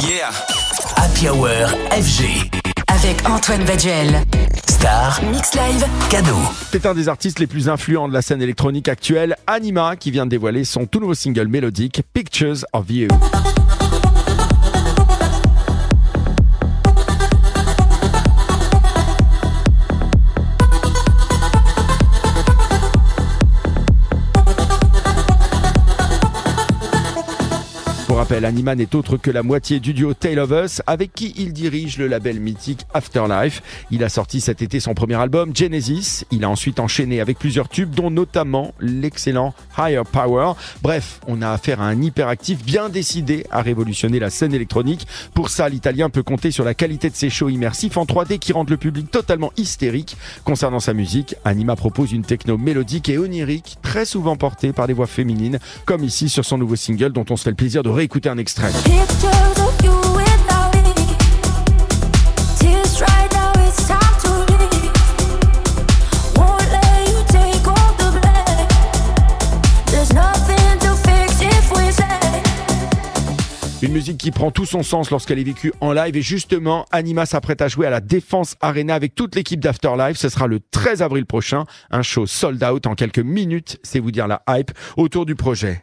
Yeah. Happy Hour FG. Avec Antoine Baduel. Star. Mix Live. Cadeau. C'est un des artistes les plus influents de la scène électronique actuelle, Anima, qui vient de dévoiler son tout nouveau single mélodique, Pictures of You. Pour rappel, Anima n'est autre que la moitié du duo Tale of Us, avec qui il dirige le label mythique Afterlife. Il a sorti cet été son premier album, Genesis. Il a ensuite enchaîné avec plusieurs tubes, dont notamment l'excellent Higher Power. Bref, on a affaire à un hyperactif bien décidé à révolutionner la scène électronique. Pour ça, l'Italien peut compter sur la qualité de ses shows immersifs en 3D qui rendent le public totalement hystérique. Concernant sa musique, Anima propose une techno mélodique et onirique, très souvent portée par des voix féminines, comme ici sur son nouveau single dont on se fait le plaisir de réécouter un extrait. Une musique qui prend tout son sens lorsqu'elle est vécue en live. Et justement, Anima s'apprête à jouer à la Défense Arena avec toute l'équipe d'Afterlife. Ce sera le 13 avril prochain, un show sold out en quelques minutes, c'est vous dire la hype autour du projet.